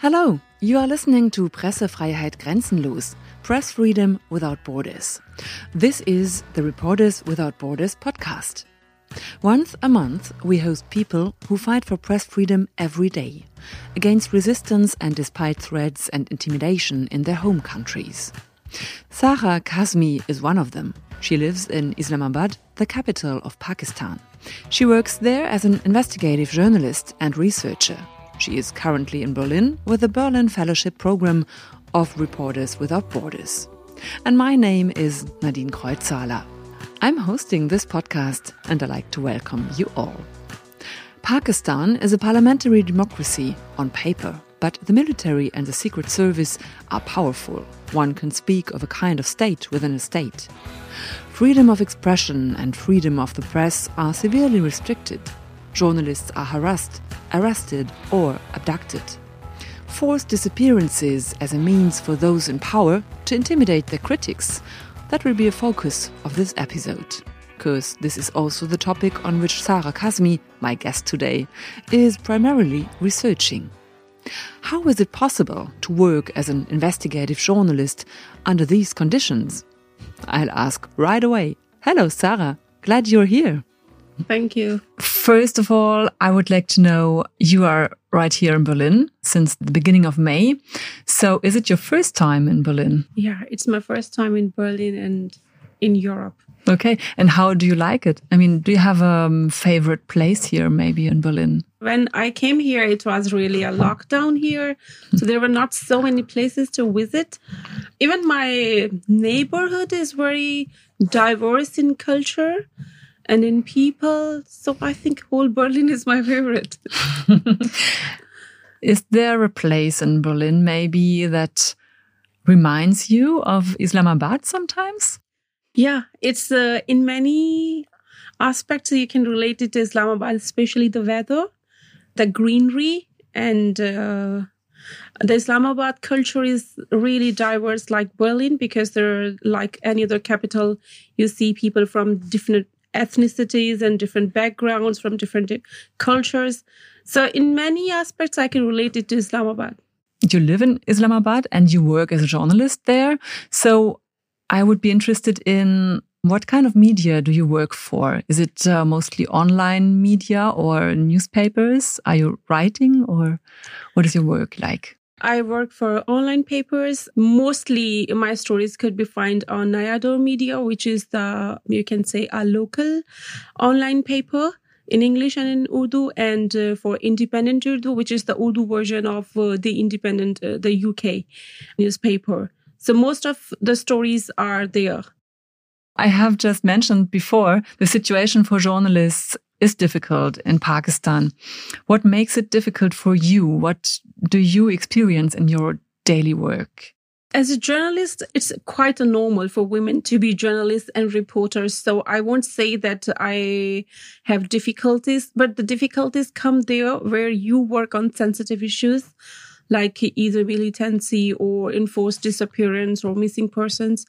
Hello, you are listening to Pressefreiheit Grenzenlos, Press Freedom Without Borders. This is the Reporters Without Borders podcast. Once a month, we host people who fight for press freedom every day, against resistance and despite threats and intimidation in their home countries. Sarah Kazmi is one of them. She lives in Islamabad, the capital of Pakistan. She works there as an investigative journalist and researcher. She is currently in Berlin with the Berlin Fellowship Program of Reporters Without Borders. And my name is Nadine Kreuzahler. I'm hosting this podcast and I'd like to welcome you all. Pakistan is a parliamentary democracy on paper, but the military and the Secret Service are powerful. One can speak of a kind of state within a state. Freedom of expression and freedom of the press are severely restricted. Journalists are harassed arrested, or abducted. Forced disappearances as a means for those in power to intimidate their critics. That will be a focus of this episode. Because this is also the topic on which Sarah Kazmi, my guest today, is primarily researching. How is it possible to work as an investigative journalist under these conditions? I'll ask right away. Hello, Sarah. Glad you're here. Thank you. First of all, I would like to know you are right here in Berlin since the beginning of May. So, is it your first time in Berlin? Yeah, it's my first time in Berlin and in Europe. Okay. And how do you like it? I mean, do you have a um, favorite place here, maybe in Berlin? When I came here, it was really a lockdown here. So there were not so many places to visit. Even my neighborhood is very diverse in culture and in people. So I think whole Berlin is my favorite. is there a place in Berlin maybe that reminds you of Islamabad sometimes? Yeah, it's uh, in many aspects you can relate it to Islamabad, especially the weather, the greenery, and uh, the Islamabad culture is really diverse, like Berlin, because they're like any other capital. You see people from different ethnicities and different backgrounds from different cultures. So, in many aspects, I can relate it to Islamabad. You live in Islamabad and you work as a journalist there. So, I would be interested in what kind of media do you work for? Is it uh, mostly online media or newspapers? Are you writing or what is your work like? I work for online papers. Mostly my stories could be found on Naya Daur Media, which is the, you can say, a local online paper in English and in Urdu, and uh, for Independent Urdu, which is the Urdu version of uh, the Independent, uh, the UK newspaper. So most of the stories are there. I have just mentioned before the situation for journalists is difficult in Pakistan. What makes it difficult for you? What do you experience in your daily work? As a journalist, it's quite normal for women to be journalists and reporters. So I won't say that I have difficulties, but the difficulties come there where you work on sensitive issues like either militancy or enforced disappearance or missing persons.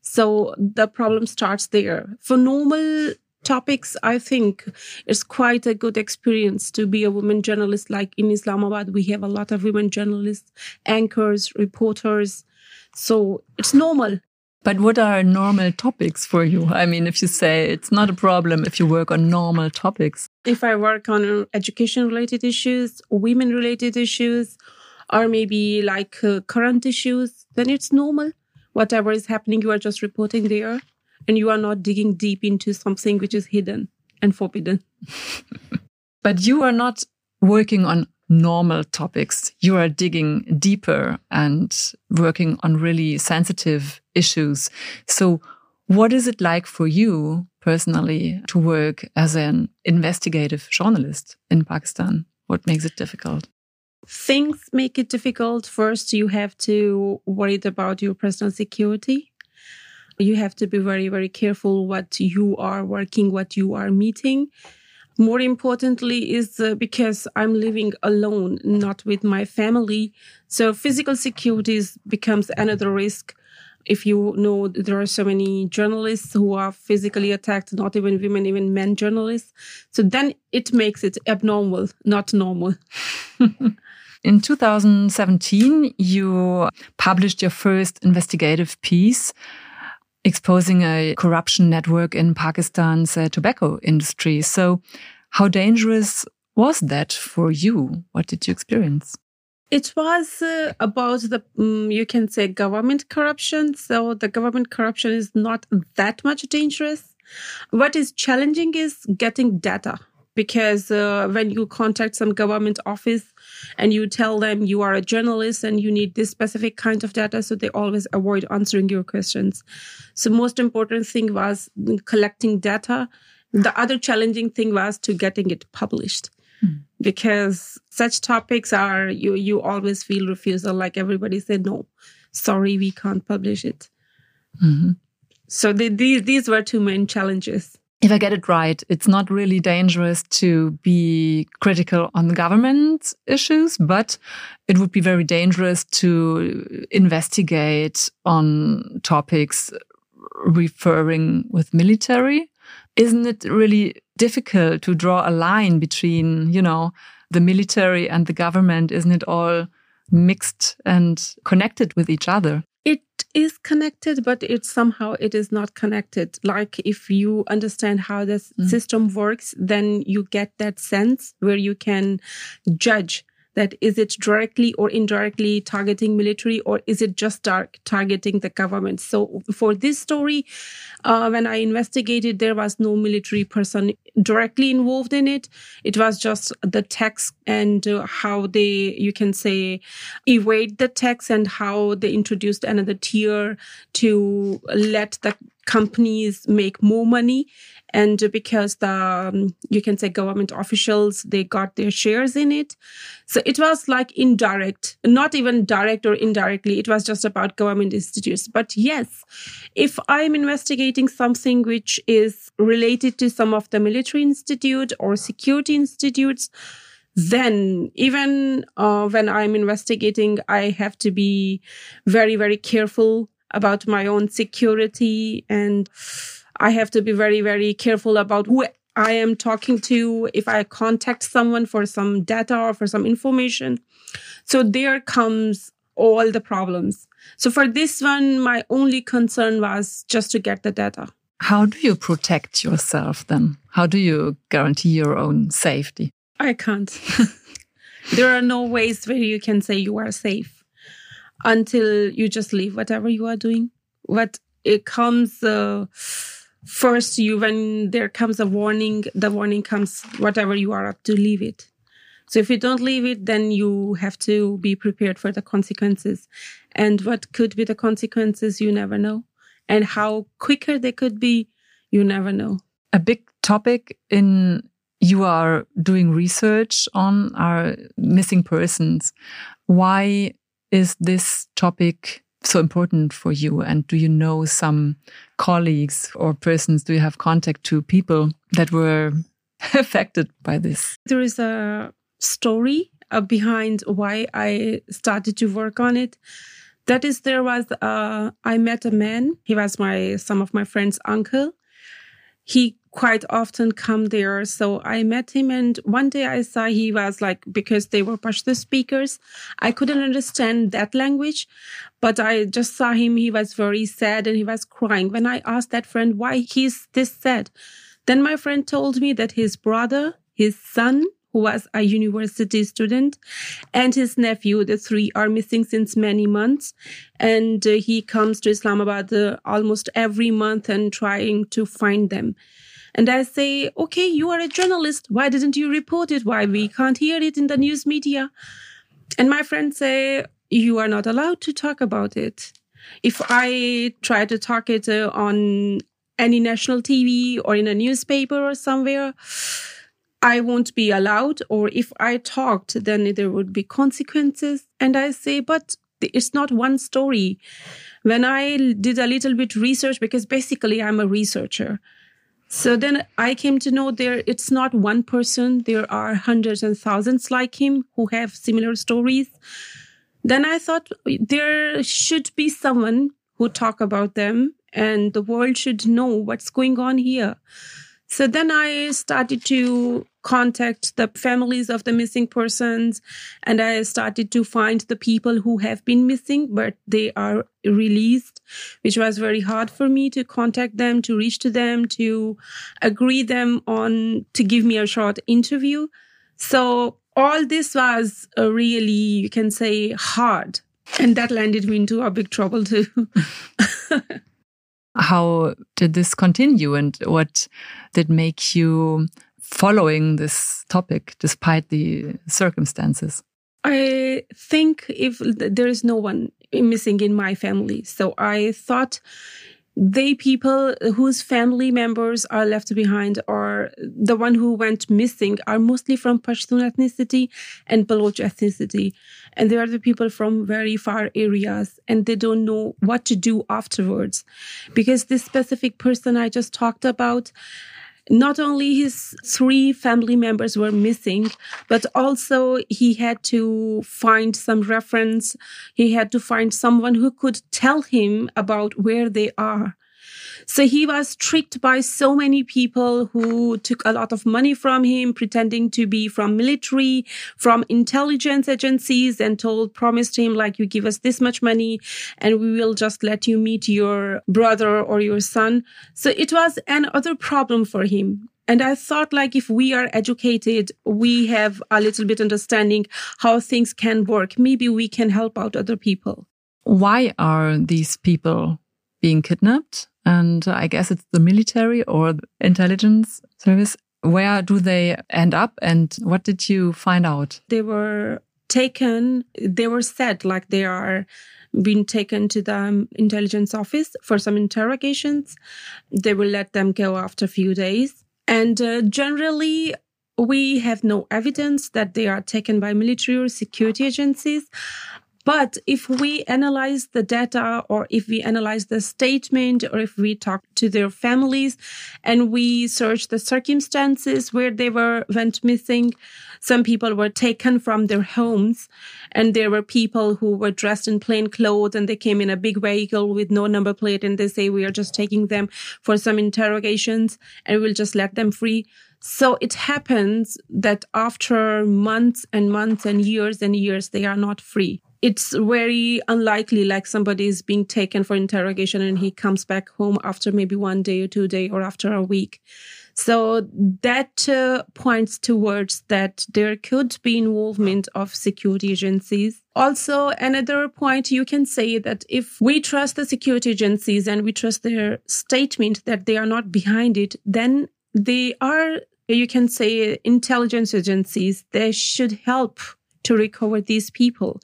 So the problem starts there. For normal topics, I think it's quite a good experience to be a woman journalist. Like in Islamabad, we have a lot of women journalists, anchors, reporters. So it's normal. But what are normal topics for you? I mean, if you say it's not a problem if you work on normal topics. If I work on education related issues, women related issues, or maybe like uh, current issues, then it's normal. Whatever is happening, you are just reporting there and you are not digging deep into something which is hidden and forbidden. but you are not working on normal topics. You are digging deeper and working on really sensitive issues. So what is it like for you personally to work as an investigative journalist in Pakistan? What makes it difficult? Things make it difficult. First, you have to worry about your personal security you have to be very, very careful what you are working, what you are meeting. More importantly, is uh, because I'm living alone, not with my family. So physical security becomes another risk. If you know there are so many journalists who are physically attacked, not even women, even men journalists. So then it makes it abnormal, not normal. in 2017, you published your first investigative piece exposing a corruption network in Pakistan's uh, tobacco industry. So, how dangerous was that for you? What did you experience? It was uh, about the, um, you can say, government corruption. So, the government corruption is not that much dangerous. What is challenging is getting data because uh, when you contact some government office and you tell them you are a journalist and you need this specific kind of data so they always avoid answering your questions. So most important thing was collecting data. The other challenging thing was to getting it published. Hmm. because such topics are you you always feel refusal like everybody said no sorry we can't publish it. Mm-hmm. so the, these these were two main challenges if I get it right, it's not really dangerous to be critical on the government issues, but it would be very dangerous to investigate on topics referring with military. Isn't it really difficult to draw a line between, you know, the military and the government? Isn't it all mixed and connected with each other? It is connected but it somehow it is not connected like if you understand how the mm. system works then you get that sense where you can judge that is it directly or indirectly targeting military or is it just tar- targeting the government? So for this story uh, when i investigated there was no military person directly involved in it. It was just the tax and uh, how they you can say evade the tax and how they introduced another tier to let the companies make more money and because the um, you can say government officials they got their shares in it. So it was like indirect not even direct or indirectly it was just about government institutes. But yes if i'm investigating something which is related to some of the military institute or security institutes then even uh, when i'm investigating i have to be very very careful about my own security and I have to be very, very careful about who I am talking to if I contact someone for some data or for some information. So there comes all the problems. So for this one, my only concern was just to get the data. How do you protect yourself then? How do you guarantee your own safety? I can't. there are no ways where you can say you are safe until you just leave whatever you are doing. What it comes. Uh, first you when there comes a warning the warning comes whatever you are up to leave it. So if you don't leave it then you have to be prepared for the consequences. And what could be the consequences you never know. And how quicker they could be you never know. A big topic in you are doing research on are missing persons. Why is this topic so important for you? And do you know some colleagues or persons? Do you have contact to people that were affected by this? There is a story uh, behind why I started to work on it. That is, there was, uh, I met a man. He was my, some of my friends' uncle. He quite often come there. So I met him and one day I saw he was like, because they were Pashto speakers, I couldn't understand that language, but I just saw him. He was very sad and he was crying. When I asked that friend why he's this sad, then my friend told me that his brother, his son, who was a university student, and his nephew, the three are missing since many months. And uh, he comes to Islamabad uh, almost every month and trying to find them. And I say, okay, you are a journalist. Why didn't you report it? Why we can't hear it in the news media? And my friends say, you are not allowed to talk about it. If I try to talk it uh, on any national TV or in a newspaper or somewhere, I won't be allowed. Or if I talked, then there would be consequences. And I say, but it's not one story. When I did a little bit research, because basically I'm a researcher, so then I came to know there it's not one person, there are hundreds and thousands like him who have similar stories. Then I thought there should be someone who talk about them and the world should know what's going on here. So then I started to contact the families of the missing persons and I started to find the people who have been missing, but they are released, which was very hard for me to contact them, to reach to them, to agree them on to give me a short interview. So all this was uh, really, you can say, hard. And that landed me into a big trouble too. How did this continue and what did make you following this topic despite the circumstances? I think if there is no one missing in my family. So I thought they people whose family members are left behind or the one who went missing are mostly from Pashtun ethnicity and Baloch ethnicity. And they are the people from very far areas and they don't know what to do afterwards. Because this specific person I just talked about, not only his three family members were missing, but also he had to find some reference. He had to find someone who could tell him about where they are. So he was tricked by so many people who took a lot of money from him, pretending to be from military, from intelligence agencies and told, promised him like, you give us this much money and we will just let you meet your brother or your son. So it was another problem for him. And I thought like if we are educated, we have a little bit understanding how things can work. Maybe we can help out other people. Why are these people being kidnapped? And I guess it's the military or the intelligence service. Where do they end up and what did you find out? They were taken, they were said like they are being taken to the intelligence office for some interrogations. They will let them go after a few days. And uh, generally, we have no evidence that they are taken by military or security agencies. But if we analyze the data or if we analyze the statement or if we talk to their families and we search the circumstances where they were went missing, some people were taken from their homes and there were people who were dressed in plain clothes and they came in a big vehicle with no number plate and they say we are just taking them for some interrogations and we'll just let them free. So it happens that after months and months and years and years, they are not free it's very unlikely like somebody is being taken for interrogation and he comes back home after maybe one day or two day or after a week. So that uh, points towards that there could be involvement of security agencies. Also another point you can say that if we trust the security agencies and we trust their statement that they are not behind it then they are you can say intelligence agencies they should help to recover these people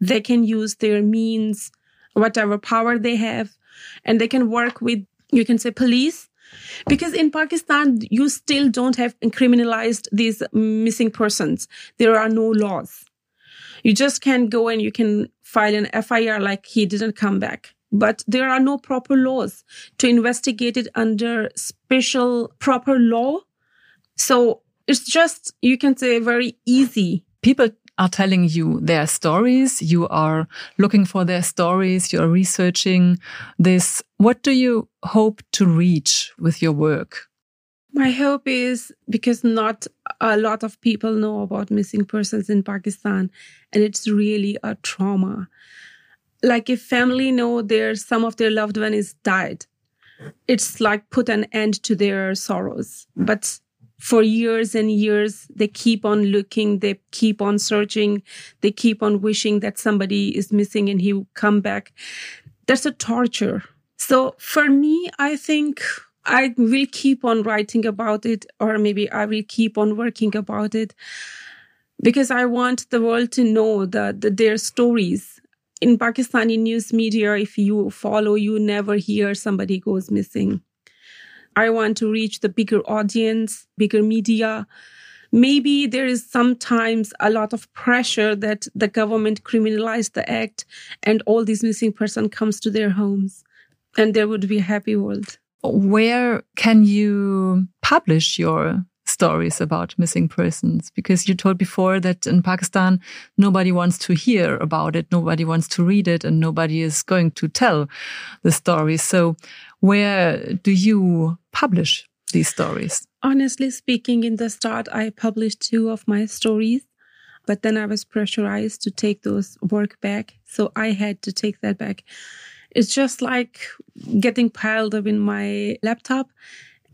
they can use their means, whatever power they have, and they can work with, you can say, police. Because in Pakistan, you still don't have criminalized these missing persons. There are no laws. You just can go and you can file an FIR like he didn't come back. But there are no proper laws to investigate it under special proper law. So it's just, you can say, very easy. People are telling you their stories. You are looking for their stories. You are researching this. What do you hope to reach with your work? My hope is because not a lot of people know about missing persons in Pakistan, and it's really a trauma. Like if family know their some of their loved one is died, it's like put an end to their sorrows. But for years and years they keep on looking they keep on searching they keep on wishing that somebody is missing and he will come back. That's a torture. So for me i think i will keep on writing about it or maybe i will keep on working about it because i want the world to know that, that their stories. In pakistani news media if you follow you never hear somebody goes missing I want to reach the bigger audience, bigger media. Maybe there is sometimes a lot of pressure that the government criminalized the act and all these missing person comes to their homes and there would be a happy world. Where can you publish your stories about missing persons because you told before that in Pakistan nobody wants to hear about it, nobody wants to read it, and nobody is going to tell the story. So, where do you publish these stories? Honestly speaking, in the start, I published two of my stories, but then I was pressurized to take those work back. So I had to take that back. It's just like getting piled up in my laptop.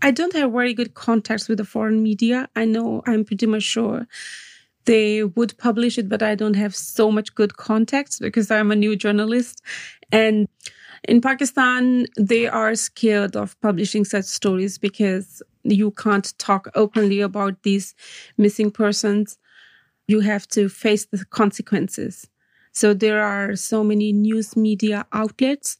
I don't have very good contacts with the foreign media. I know I'm pretty much sure they would publish it, but I don't have so much good contacts because I'm a new journalist. And in Pakistan, they are scared of publishing such stories because you can't talk openly about these missing persons. You have to face the consequences. So there are so many news media outlets,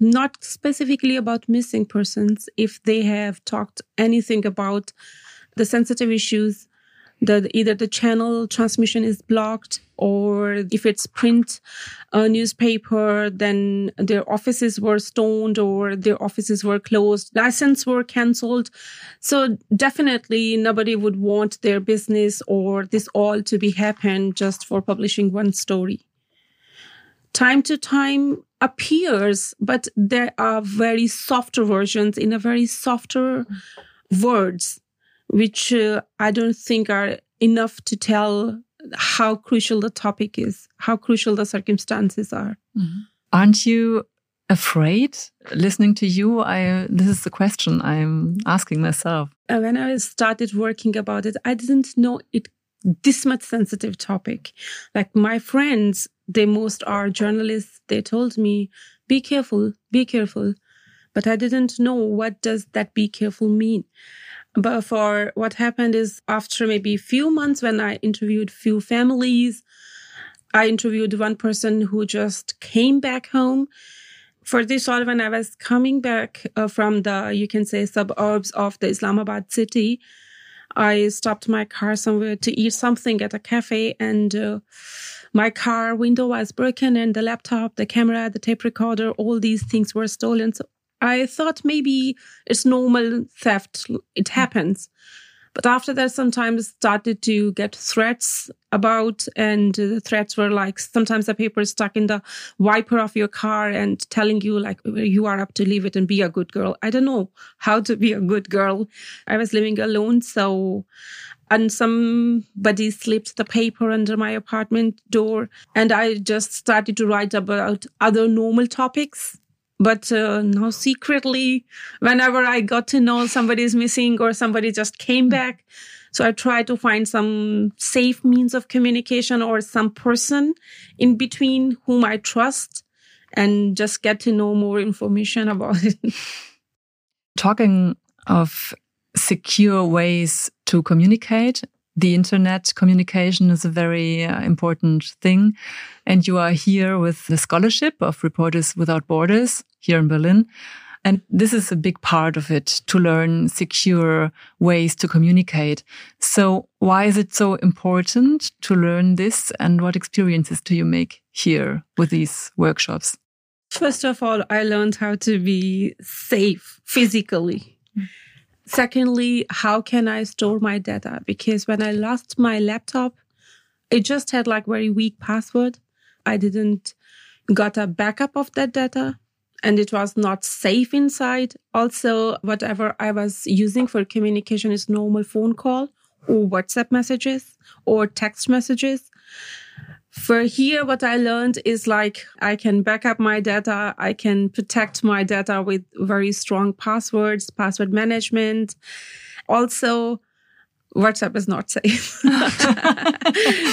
not specifically about missing persons. If they have talked anything about the sensitive issues, that either the channel transmission is blocked or if it's print uh, newspaper then their offices were stoned or their offices were closed license were cancelled so definitely nobody would want their business or this all to be happen just for publishing one story time to time appears but there are very softer versions in a very softer words which uh, I don't think are enough to tell how crucial the topic is, how crucial the circumstances are. Mm-hmm. Aren't you afraid listening to you? I this is the question I'm asking myself. Uh, when I started working about it, I didn't know it this much sensitive topic. Like my friends, they most are journalists. They told me, "Be careful, be careful," but I didn't know what does that "be careful" mean. But for what happened is after maybe a few months when I interviewed few families, I interviewed one person who just came back home. For this all, when I was coming back uh, from the, you can say, suburbs of the Islamabad city, I stopped my car somewhere to eat something at a cafe and uh, my car window was broken and the laptop, the camera, the tape recorder, all these things were stolen. So I thought maybe it's normal theft. It happens. But after that, sometimes started to get threats about, and the threats were like sometimes the paper is stuck in the wiper of your car and telling you like you are up to leave it and be a good girl. I don't know how to be a good girl. I was living alone, so and somebody slipped the paper under my apartment door, and I just started to write about other normal topics but uh, now secretly whenever i got to know somebody is missing or somebody just came hmm. back so i try to find some safe means of communication or some person in between whom i trust and just get to know more information about it talking of secure ways to communicate the internet communication is a very uh, important thing. And you are here with the scholarship of Reporters Without Borders here in Berlin. And this is a big part of it to learn secure ways to communicate. So why is it so important to learn this? And what experiences do you make here with these workshops? First of all, I learned how to be safe physically. Mm. Secondly, how can I store my data? Because when I lost my laptop, it just had like very weak password. I didn't got a backup of that data and it was not safe inside. Also, whatever I was using for communication is normal phone call or WhatsApp messages or text messages. For here, what I learned is like I can back up my data. I can protect my data with very strong passwords, password management. Also, WhatsApp is not safe.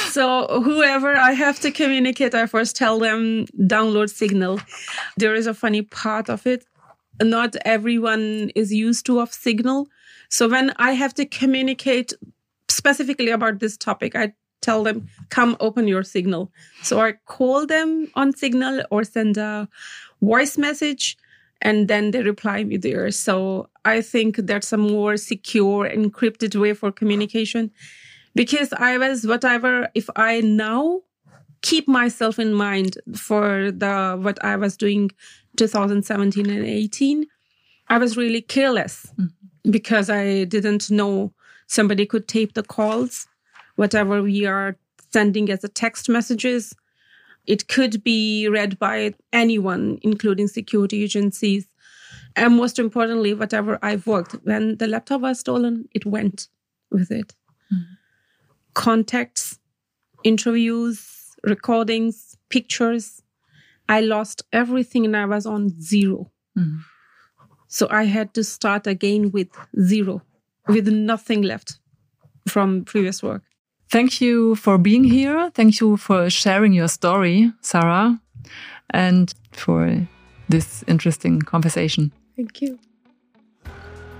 so whoever I have to communicate, I first tell them download Signal. There is a funny part of it. Not everyone is used to of Signal. So when I have to communicate specifically about this topic, I tell them, come open your signal. So I call them on signal or send a voice message and then they reply me there. So I think that's a more secure, encrypted way for communication because I was whatever, if I now keep myself in mind for the, what I was doing 2017 and 18, I was really careless mm-hmm. because I didn't know somebody could tape the calls whatever we are sending as a text messages. It could be read by anyone, including security agencies. and most importantly, whatever I've worked, when the laptop was stolen, it went with it. Mm. Contacts, interviews, recordings, pictures. I lost everything and I was on zero. Mm. So I had to start again with zero, with nothing left from previous work. Thank you for being here. Thank you for sharing your story, Sarah, and for this interesting conversation. Thank you.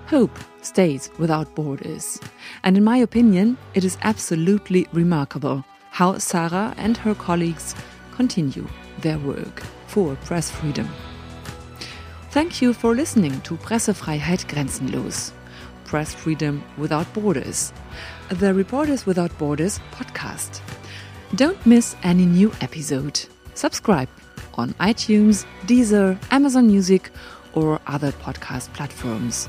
Hope stays without borders. And in my opinion, it is absolutely remarkable how Sarah and her colleagues continue their work for press freedom. Thank you for listening to Pressefreiheit Grenzenlos, Press Freedom Without Borders, the Reporters Without Borders podcast. Don't miss any new episode. Subscribe on iTunes, Deezer, Amazon Music, or other podcast platforms.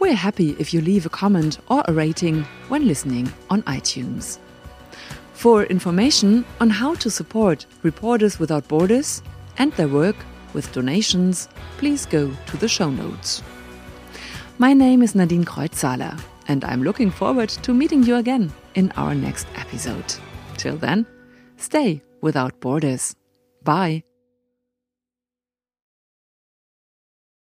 We're happy if you leave a comment or a rating when listening on iTunes. For information on how to support Reporters Without Borders and their work with donations, please go to the show notes. My name is Nadine Kreuzahler, and I'm looking forward to meeting you again in our next episode. Till then, stay without borders. Bye.